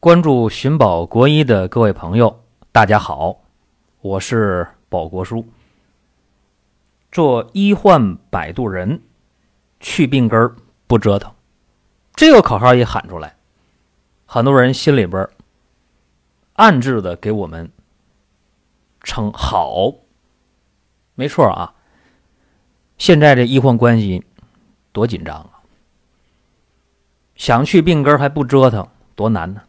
关注寻宝国医的各位朋友，大家好，我是宝国叔。做医患摆渡人，去病根儿不折腾，这个口号一喊出来，很多人心里边暗自的给我们称好。没错啊，现在这医患关系多紧张啊，想去病根还不折腾，多难呢。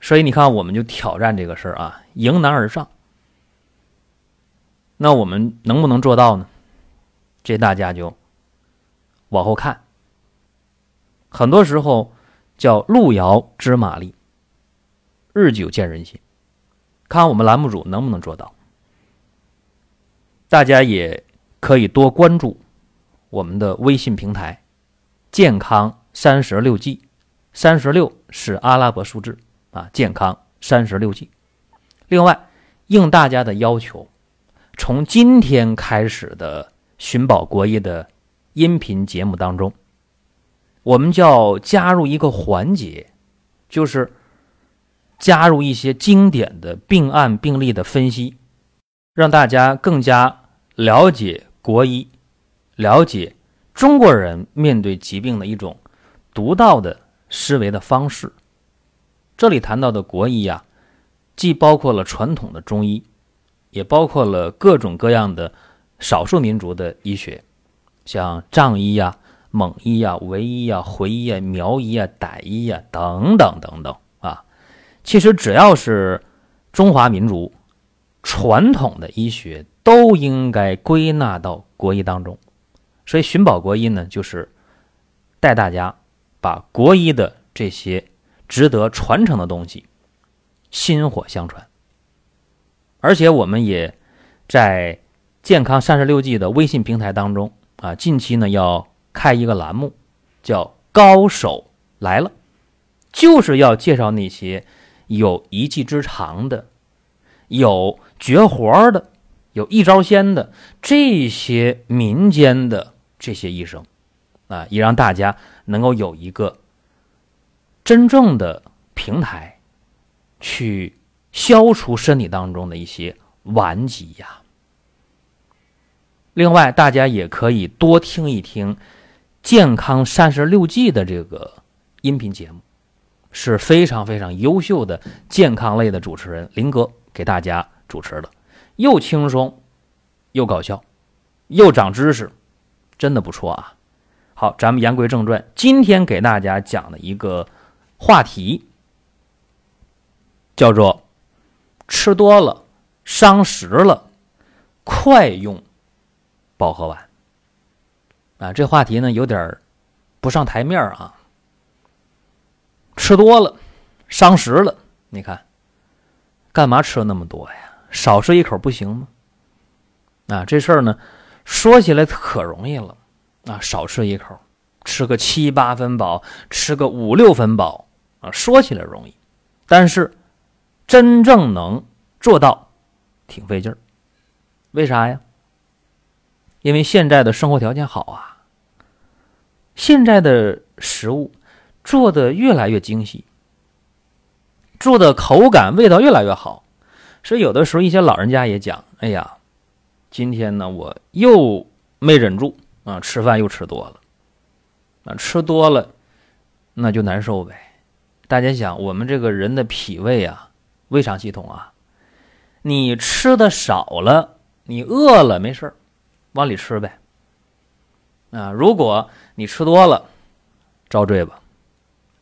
所以你看，我们就挑战这个事儿啊，迎难而上。那我们能不能做到呢？这大家就往后看。很多时候叫路遥知马力，日久见人心。看我们栏目组能不能做到。大家也可以多关注我们的微信平台“健康三十六计”，三十六是阿拉伯数字。啊，健康三十六计。另外，应大家的要求，从今天开始的寻宝国医的音频节目当中，我们就要加入一个环节，就是加入一些经典的病案病例的分析，让大家更加了解国医，了解中国人面对疾病的一种独到的思维的方式。这里谈到的国医呀，既包括了传统的中医，也包括了各种各样的少数民族的医学，像藏医呀、蒙医呀、维医呀、回医呀、苗医呀、傣医呀等等等等啊。其实只要是中华民族传统的医学，都应该归纳到国医当中。所以寻宝国医呢，就是带大家把国医的这些。值得传承的东西，薪火相传。而且我们也在健康三十六计的微信平台当中啊，近期呢要开一个栏目，叫“高手来了”，就是要介绍那些有一技之长的、有绝活的、有一招鲜的这些民间的这些医生啊，也让大家能够有一个。真正的平台，去消除身体当中的一些顽疾呀。另外，大家也可以多听一听《健康三十六计》的这个音频节目，是非常非常优秀的健康类的主持人林哥给大家主持的，又轻松，又搞笑，又长知识，真的不错啊。好，咱们言归正传，今天给大家讲的一个。话题叫做“吃多了伤食了，快用保和丸”。啊，这话题呢有点不上台面啊。吃多了伤食了，你看，干嘛吃那么多呀？少吃一口不行吗？啊，这事儿呢说起来可容易了啊，少吃一口，吃个七八分饱，吃个五六分饱。啊，说起来容易，但是真正能做到，挺费劲儿。为啥呀？因为现在的生活条件好啊，现在的食物做的越来越精细，做的口感味道越来越好，所以有的时候一些老人家也讲：“哎呀，今天呢我又没忍住啊，吃饭又吃多了，啊，吃多了那就难受呗。”大家想，我们这个人的脾胃啊，胃肠系统啊，你吃的少了，你饿了没事儿，往里吃呗。啊，如果你吃多了，遭罪吧，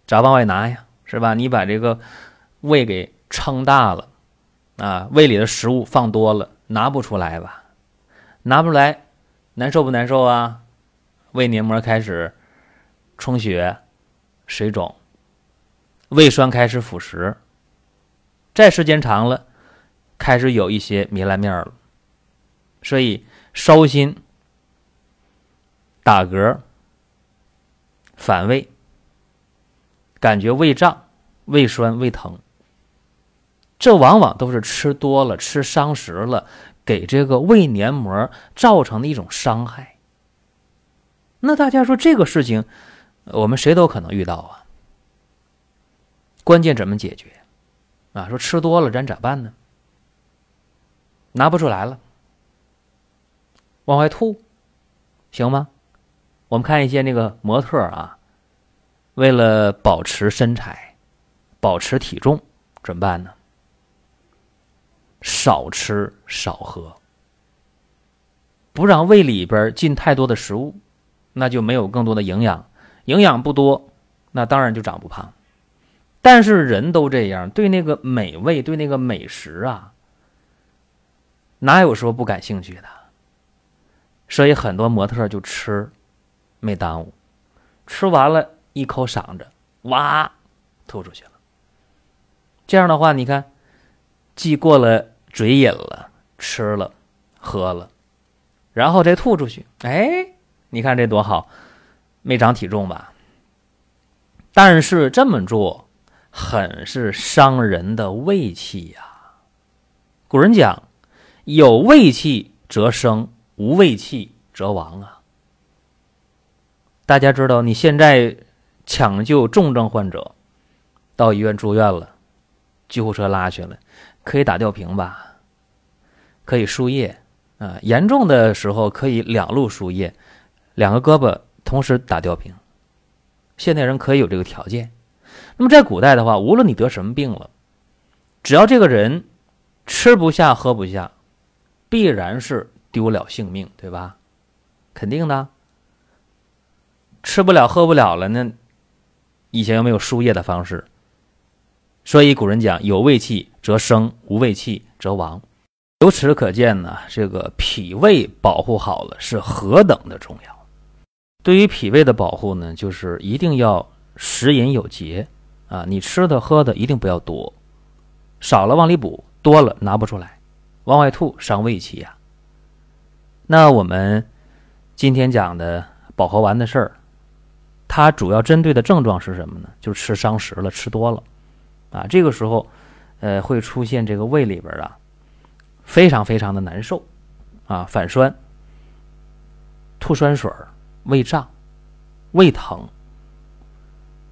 咋往外拿呀？是吧？你把这个胃给撑大了，啊，胃里的食物放多了，拿不出来吧？拿不出来，难受不难受啊？胃黏膜开始充血、水肿。胃酸开始腐蚀，再时间长了，开始有一些糜烂面了，所以烧心、打嗝、反胃，感觉胃胀、胃酸、胃疼，这往往都是吃多了、吃伤食了，给这个胃黏膜造成的一种伤害。那大家说这个事情，我们谁都可能遇到啊。关键怎么解决？啊，说吃多了咱咋办呢？拿不出来了，往外吐，行吗？我们看一些那个模特啊，为了保持身材、保持体重，怎么办呢？少吃少喝，不让胃里边进太多的食物，那就没有更多的营养，营养不多，那当然就长不胖。但是人都这样，对那个美味，对那个美食啊，哪有说不感兴趣的？所以很多模特就吃，没耽误，吃完了一口嗓子，哇，吐出去了。这样的话，你看。既过了嘴瘾了，吃了，喝了，然后再吐出去。哎，你看这多好，没长体重吧？但是这么做很是伤人的胃气呀。古人讲：“有胃气则生，无胃气则亡。”啊。大家知道，你现在抢救重症患者，到医院住院了，救护车拉去了。可以打吊瓶吧，可以输液啊。严重的时候可以两路输液，两个胳膊同时打吊瓶。现代人可以有这个条件。那么在古代的话，无论你得什么病了，只要这个人吃不下、喝不下，必然是丢了性命，对吧？肯定的。吃不了、喝不了了，那以前又没有输液的方式？所以古人讲：“有胃气则生，无胃气则亡。”由此可见呢，这个脾胃保护好了是何等的重要。对于脾胃的保护呢，就是一定要食饮有节啊，你吃的喝的一定不要多，少了往里补，多了拿不出来，往外吐伤胃气呀。那我们今天讲的保和丸的事儿，它主要针对的症状是什么呢？就是吃伤食了，吃多了。啊，这个时候，呃，会出现这个胃里边啊，非常非常的难受，啊，反酸、吐酸水胃胀、胃疼。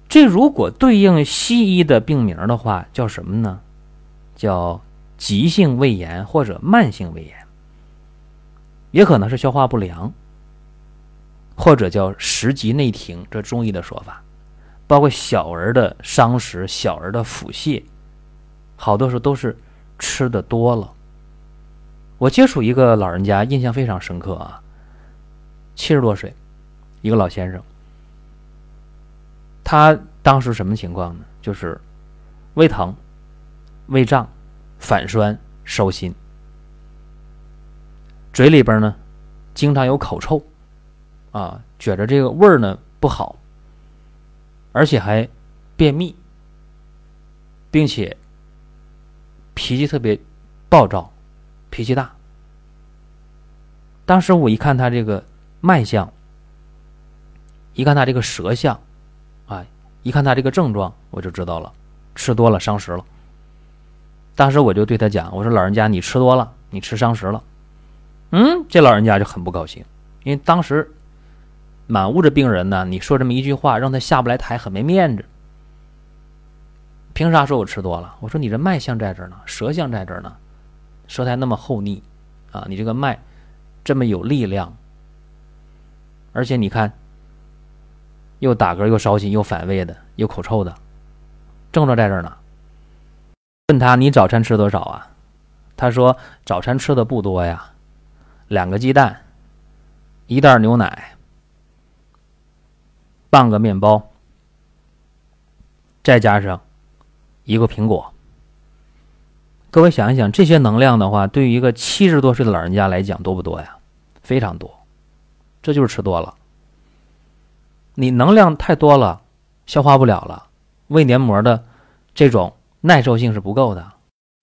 这如果对应西医的病名的话，叫什么呢？叫急性胃炎或者慢性胃炎，也可能是消化不良，或者叫食积内停，这中医的说法。包括小儿的伤食、小儿的腹泻，好多时候都是吃的多了。我接触一个老人家，印象非常深刻啊，七十多岁，一个老先生，他当时什么情况呢？就是胃疼、胃胀、反酸、烧心，嘴里边呢经常有口臭，啊，觉着这个味儿呢不好。而且还便秘，并且脾气特别暴躁，脾气大。当时我一看他这个脉象，一看他这个舌象，啊，一看他这个症状，我就知道了，吃多了伤食了。当时我就对他讲：“我说老人家，你吃多了，你吃伤食了。”嗯，这老人家就很不高兴，因为当时。满屋子病人呢，你说这么一句话，让他下不来台，很没面子。凭啥说我吃多了？我说你这脉象在这儿呢，舌象在这儿呢，舌苔那么厚腻，啊，你这个脉这么有力量，而且你看，又打嗝又烧心又反胃的又口臭的，症状在这儿呢。问他你早餐吃多少啊？他说早餐吃的不多呀，两个鸡蛋，一袋牛奶。半个面包，再加上一个苹果。各位想一想，这些能量的话，对于一个七十多岁的老人家来讲，多不多呀？非常多，这就是吃多了。你能量太多了，消化不了了，胃黏膜的这种耐受性是不够的，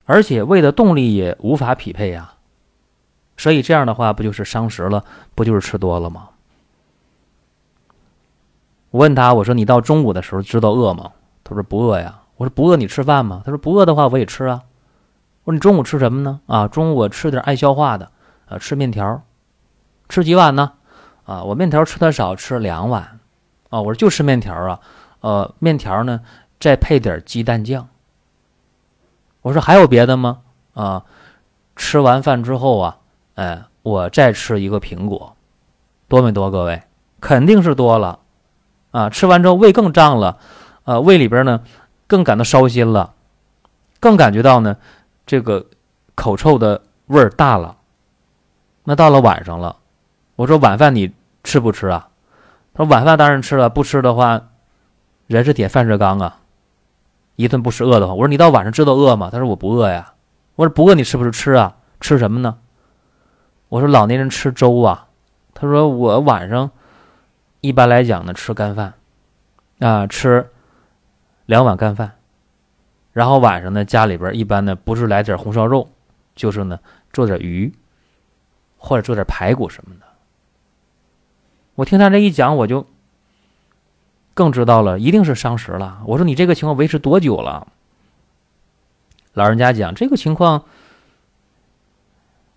而且胃的动力也无法匹配呀。所以这样的话，不就是伤食了？不就是吃多了吗？我问他，我说你到中午的时候知道饿吗？他说不饿呀。我说不饿你吃饭吗？他说不饿的话我也吃啊。我说你中午吃什么呢？啊，中午我吃点爱消化的，啊，吃面条，吃几碗呢？啊，我面条吃的少，吃两碗。啊，我说就吃面条啊。呃，面条呢再配点鸡蛋酱。我说还有别的吗？啊，吃完饭之后啊，哎，我再吃一个苹果，多没多？各位肯定是多了啊！吃完之后胃更胀了，呃，胃里边呢更感到烧心了，更感觉到呢这个口臭的味儿大了。那到了晚上了，我说晚饭你吃不吃啊？他说晚饭当然吃了，不吃的话，人是铁，饭是钢啊。一顿不吃饿的慌。我说你到晚上知道饿吗？他说我不饿呀。我说不饿你吃不吃吃啊？吃什么呢？我说老年人吃粥啊。他说我晚上一般来讲呢吃干饭啊，吃两碗干饭，然后晚上呢家里边一般呢不是来点红烧肉，就是呢做点鱼或者做点排骨什么的。我听他这一讲，我就。更知道了，一定是伤食了。我说你这个情况维持多久了？老人家讲这个情况，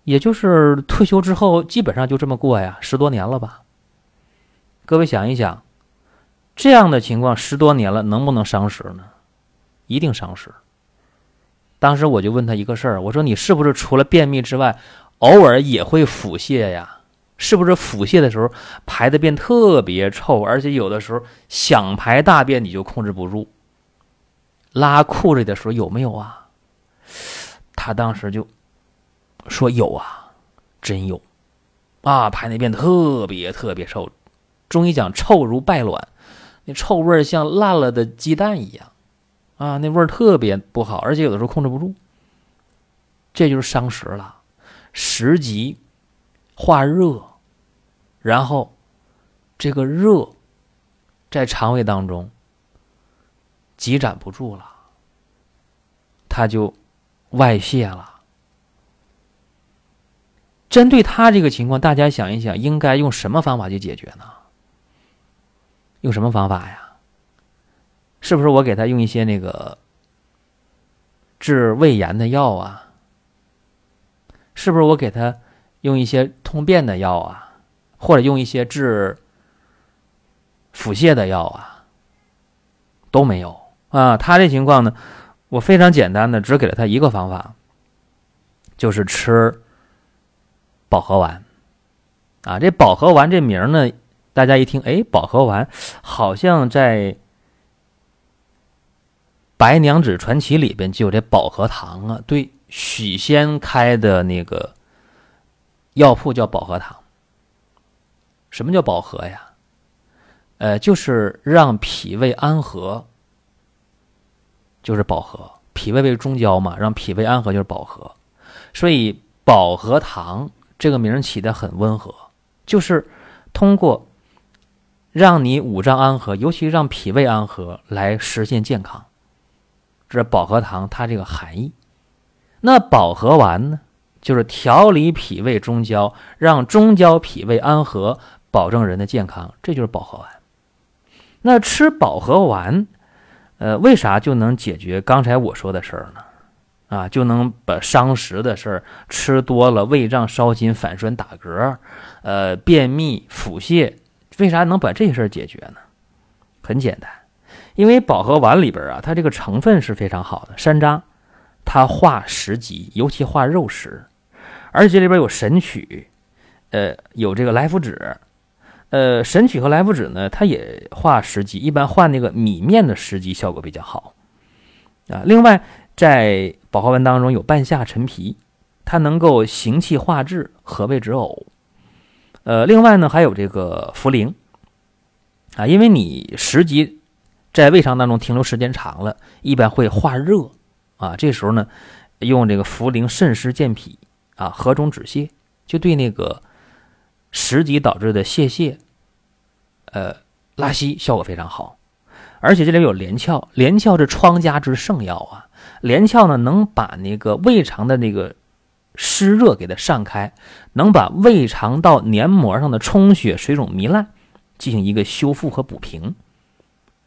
也就是退休之后基本上就这么过呀，十多年了吧。各位想一想，这样的情况十多年了，能不能伤食呢？一定伤食。当时我就问他一个事儿，我说你是不是除了便秘之外，偶尔也会腹泻呀？是不是腹泻的时候排的便特别臭，而且有的时候想排大便你就控制不住？拉裤子的时候有没有啊？他当时就说有啊，真有啊，排那便特别特别臭。中医讲臭如败卵，那臭味像烂了的鸡蛋一样啊，那味儿特别不好，而且有的时候控制不住，这就是伤食了，食积化热。然后，这个热在肠胃当中积攒不住了，它就外泄了。针对他这个情况，大家想一想，应该用什么方法去解决呢？用什么方法呀？是不是我给他用一些那个治胃炎的药啊？是不是我给他用一些通便的药啊？或者用一些治腹泻的药啊，都没有啊。他这情况呢，我非常简单的，只给了他一个方法，就是吃保和丸啊。这保和丸这名呢，大家一听，哎，保和丸好像在《白娘子传奇》里边就有这保和堂啊。对，许仙开的那个药铺叫保和堂。什么叫保和呀？呃，就是让脾胃安和，就是保和。脾胃为中焦嘛，让脾胃安和就是保和。所以保和堂这个名起的很温和，就是通过让你五脏安和，尤其让脾胃安和来实现健康。这保和堂它这个含义。那保和丸呢，就是调理脾胃中焦，让中焦脾胃安和。保证人的健康，这就是保和丸。那吃保和丸，呃，为啥就能解决刚才我说的事儿呢？啊，就能把伤食的事儿吃多了，胃胀、烧心、反酸、打嗝，呃，便秘、腹泻，为啥能把这事儿解决呢？很简单，因为保和丸里边啊，它这个成分是非常好的，山楂，它化食积，尤其化肉食，而且里边有神曲，呃，有这个莱菔脂。呃，神曲和莱菔脂呢，它也化食积，一般化那个米面的食积效果比较好啊。另外，在保和丸当中有半夏陈皮，它能够行气化滞，和胃止呕。呃，另外呢，还有这个茯苓啊，因为你食积在胃肠当中停留时间长了，一般会化热啊。这时候呢，用这个茯苓渗湿健脾啊，何中止泻，就对那个。食积导致的泄泻，呃，拉稀效果非常好，而且这里有连翘，连翘是疮痂之圣药啊。连翘呢，能把那个胃肠的那个湿热给它散开，能把胃肠道黏膜上的充血、水肿、糜烂进行一个修复和补平。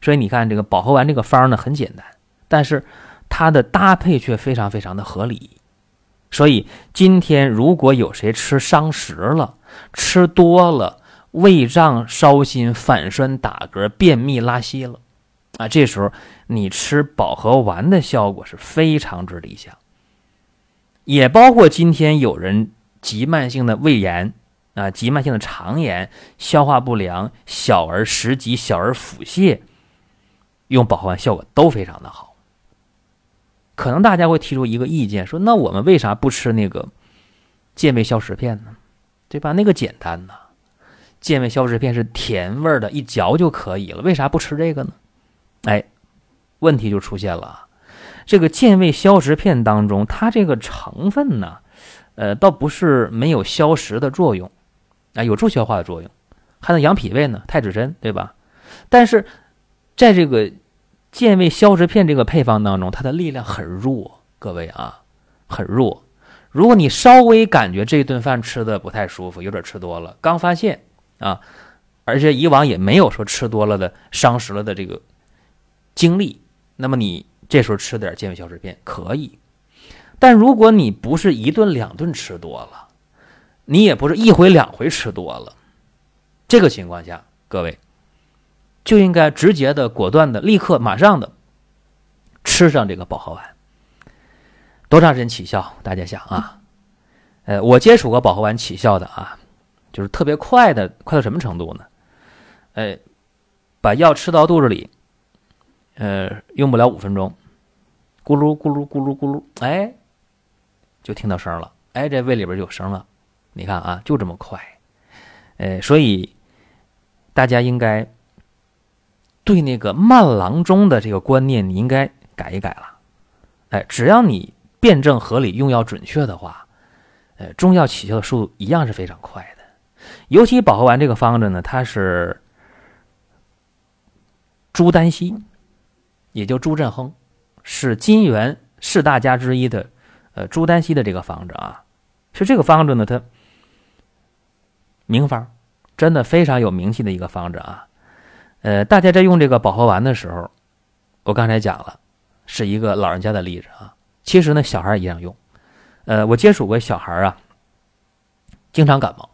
所以你看，这个保和丸这个方呢很简单，但是它的搭配却非常非常的合理。所以今天如果有谁吃伤食了，吃多了，胃胀、烧心、反酸、打嗝、便秘、拉稀了，啊，这时候你吃保和丸的效果是非常之理想。也包括今天有人急慢性的胃炎啊，急慢性的肠炎、消化不良、小儿食积、小儿腹泻，用保和丸效果都非常的好。可能大家会提出一个意见，说那我们为啥不吃那个健胃消食片呢？对吧？那个简单呐，健胃消食片是甜味的，一嚼就可以了，为啥不吃这个呢？哎，问题就出现了。这个健胃消食片当中，它这个成分呢，呃，倒不是没有消食的作用，啊，有助消化的作用，还能养脾胃呢，太子参，对吧？但是在这个健胃消食片这个配方当中，它的力量很弱，各位啊，很弱。如果你稍微感觉这顿饭吃的不太舒服，有点吃多了，刚发现啊，而且以往也没有说吃多了的伤食了的这个经历，那么你。这时候吃点健胃消食片可以，但如果你不是一顿两顿吃多了，你也不是一回两回吃多了，这个情况下，各位就应该直接的、果断的、立刻、马上的吃上这个保和丸。多长时间起效？大家想啊，呃，我接触过保和丸起效的啊，就是特别快的，快到什么程度呢？呃，把药吃到肚子里，呃，用不了五分钟。咕噜咕噜咕噜咕噜，哎，就听到声了，哎，这胃里边就有声了。你看啊，就这么快，呃，所以大家应该对那个慢郎中的这个观念，你应该改一改了。哎，只要你辩证合理、用药准确的话，呃，中药起效的速度一样是非常快的。尤其保和丸这个方子呢，它是朱丹溪，也就朱振亨。是金元四大家之一的，呃，朱丹溪的这个方子啊，是这个方子呢，它名方，真的非常有名气的一个方子啊。呃，大家在用这个保和丸的时候，我刚才讲了，是一个老人家的例子啊。其实呢，小孩一样用。呃，我接触过小孩啊，经常感冒，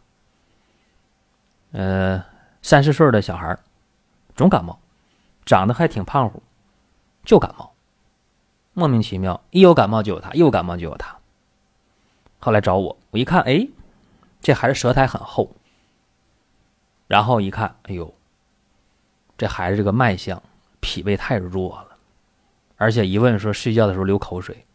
呃，三四岁的小孩总感冒，长得还挺胖乎，就感冒。莫名其妙，一有感冒就有他，一有感冒就有他。后来找我，我一看，哎，这孩子舌苔很厚。然后一看，哎呦，这孩子这个脉象，脾胃太弱了，而且一问说睡觉的时候流口水，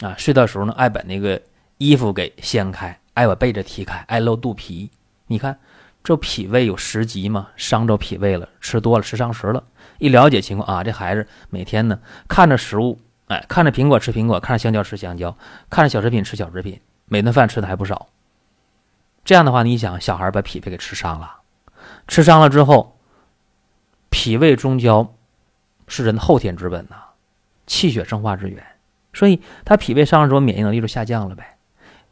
啊，睡的时候呢爱把那个衣服给掀开，爱把被子踢开，爱露肚皮。你看，这脾胃有食积吗？伤着脾胃了，吃多了吃伤食了。一了解情况啊，这孩子每天呢看着食物。哎，看着苹果吃苹果，看着香蕉吃香蕉，看着小食品吃小食品，每顿饭吃的还不少。这样的话，你想，小孩把脾胃给吃伤了，吃伤了之后，脾胃中焦是人的后天之本呐，气血生化之源，所以他脾胃伤了之后，免疫能力就下降了呗。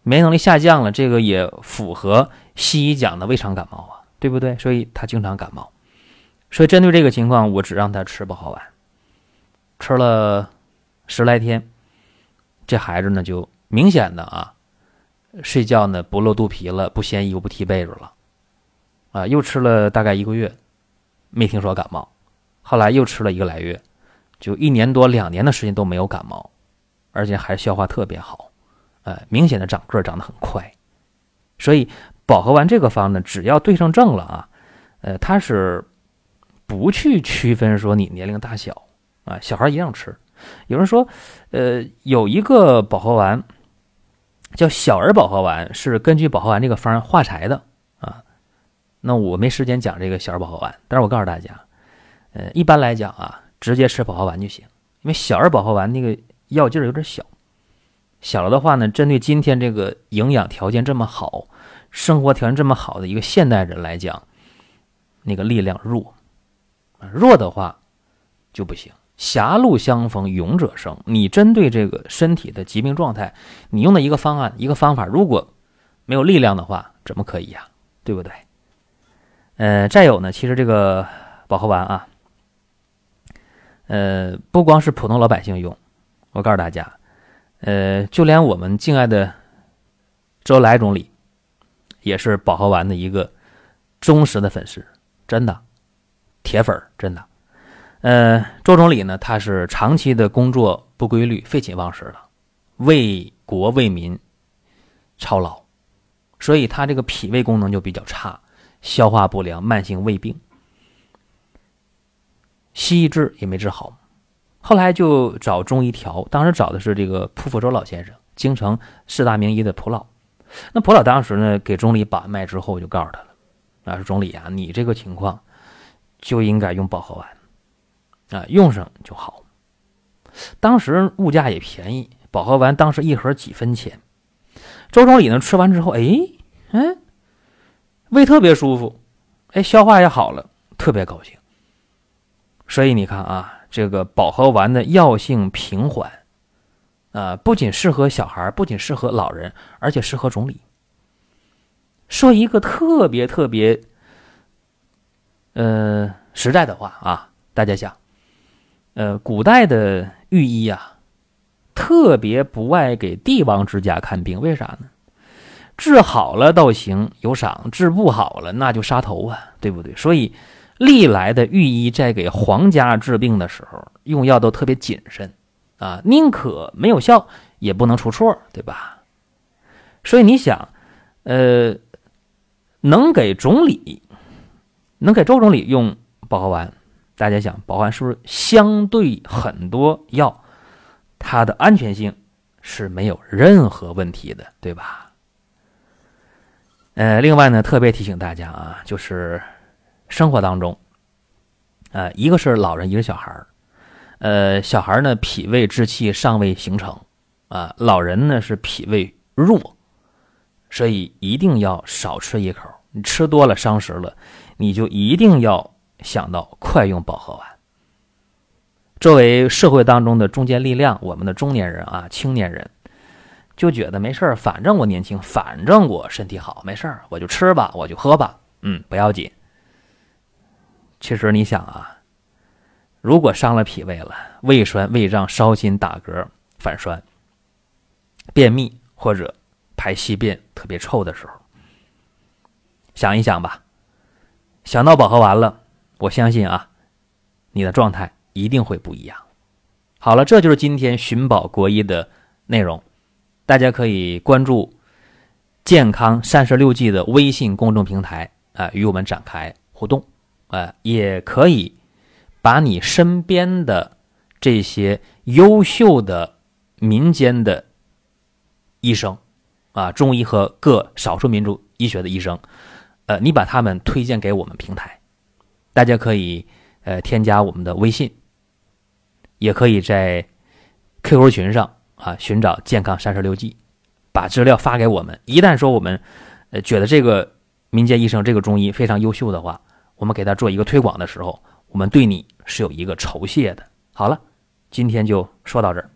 免疫能力下降了，这个也符合西医讲的胃肠感冒啊，对不对？所以他经常感冒。所以针对这个情况，我只让他吃不好丸，吃了。十来天，这孩子呢就明显的啊，睡觉呢不露肚皮了，不掀衣服，不踢被子了，啊，又吃了大概一个月，没听说感冒，后来又吃了一个来月，就一年多两年的时间都没有感冒，而且还消化特别好，呃，明显的长个长得很快，所以保和丸这个方呢，只要对上症了啊，呃，它是不去区分说你年龄大小啊，小孩一样吃。有人说，呃，有一个保和丸叫小儿保和丸，是根据保和丸这个方化柴的。那我没时间讲这个小儿保和丸，但是我告诉大家，呃，一般来讲啊，直接吃保和丸就行，因为小儿保和丸那个药劲儿有点小，小了的话呢，针对今天这个营养条件这么好、生活条件这么好的一个现代人来讲，那个力量弱，弱的话就不行。狭路相逢勇者胜。你针对这个身体的疾病状态，你用的一个方案、一个方法，如果没有力量的话，怎么可以呀？对不对？呃，再有呢，其实这个保和丸啊，呃，不光是普通老百姓用，我告诉大家，呃，就连我们敬爱的周恩来总理，也是保和丸的一个忠实的粉丝，真的铁粉，真的。呃，周总理呢，他是长期的工作不规律、废寝忘食的，为国为民操劳，所以他这个脾胃功能就比较差，消化不良、慢性胃病，西医治也没治好，后来就找中医调，当时找的是这个蒲福洲老先生，京城四大名医的蒲老。那蒲老当时呢，给钟离把脉之后，就告诉他了：“啊，说钟离啊，你这个情况就应该用保和丸，啊，用上就好。当时物价也便宜，保和丸当时一盒几分钱。周总理呢，吃完之后，哎，嗯，胃特别舒服，哎，消化也好了，特别高兴。所以你看啊，这个保和丸的药性平缓。”啊，不仅适合小孩，不仅适合老人，而且适合总理。说一个特别特别，呃，实在的话啊，大家想，呃，古代的御医啊，特别不爱给帝王之家看病，为啥呢？治好了倒行有赏，治不好了那就杀头啊，对不对？所以，历来的御医在给皇家治病的时候，用药都特别谨慎。啊，宁可没有效，也不能出错，对吧？所以你想，呃，能给总理，能给周总理用保和丸，大家想，保和丸是不是相对很多药，它的安全性是没有任何问题的，对吧？呃，另外呢，特别提醒大家啊，就是生活当中，呃，一个是老人，一个小孩儿。呃，小孩儿呢，脾胃之气尚未形成，啊，老人呢是脾胃弱，所以一定要少吃一口。你吃多了伤食了，你就一定要想到快用保和丸。作为社会当中的中坚力量，我们的中年人啊，青年人就觉得没事儿反正我年轻，反正我身体好，没事儿我就吃吧，我就喝吧，嗯，不要紧。其实你想啊。如果伤了脾胃了，胃酸、胃胀、烧心、打嗝、反酸、便秘或者排稀便特别臭的时候，想一想吧，想到饱和完了，我相信啊，你的状态一定会不一样。好了，这就是今天寻宝国医的内容，大家可以关注“健康三十六计”的微信公众平台啊，与我们展开互动啊，也可以。把你身边的这些优秀的民间的医生啊，中医和各少数民族医学的医生，呃，你把他们推荐给我们平台，大家可以呃添加我们的微信，也可以在 QQ 群上啊寻找健康三十六计，把资料发给我们。一旦说我们呃觉得这个民间医生这个中医非常优秀的话，我们给他做一个推广的时候。我们对你是有一个酬谢的。好了，今天就说到这儿。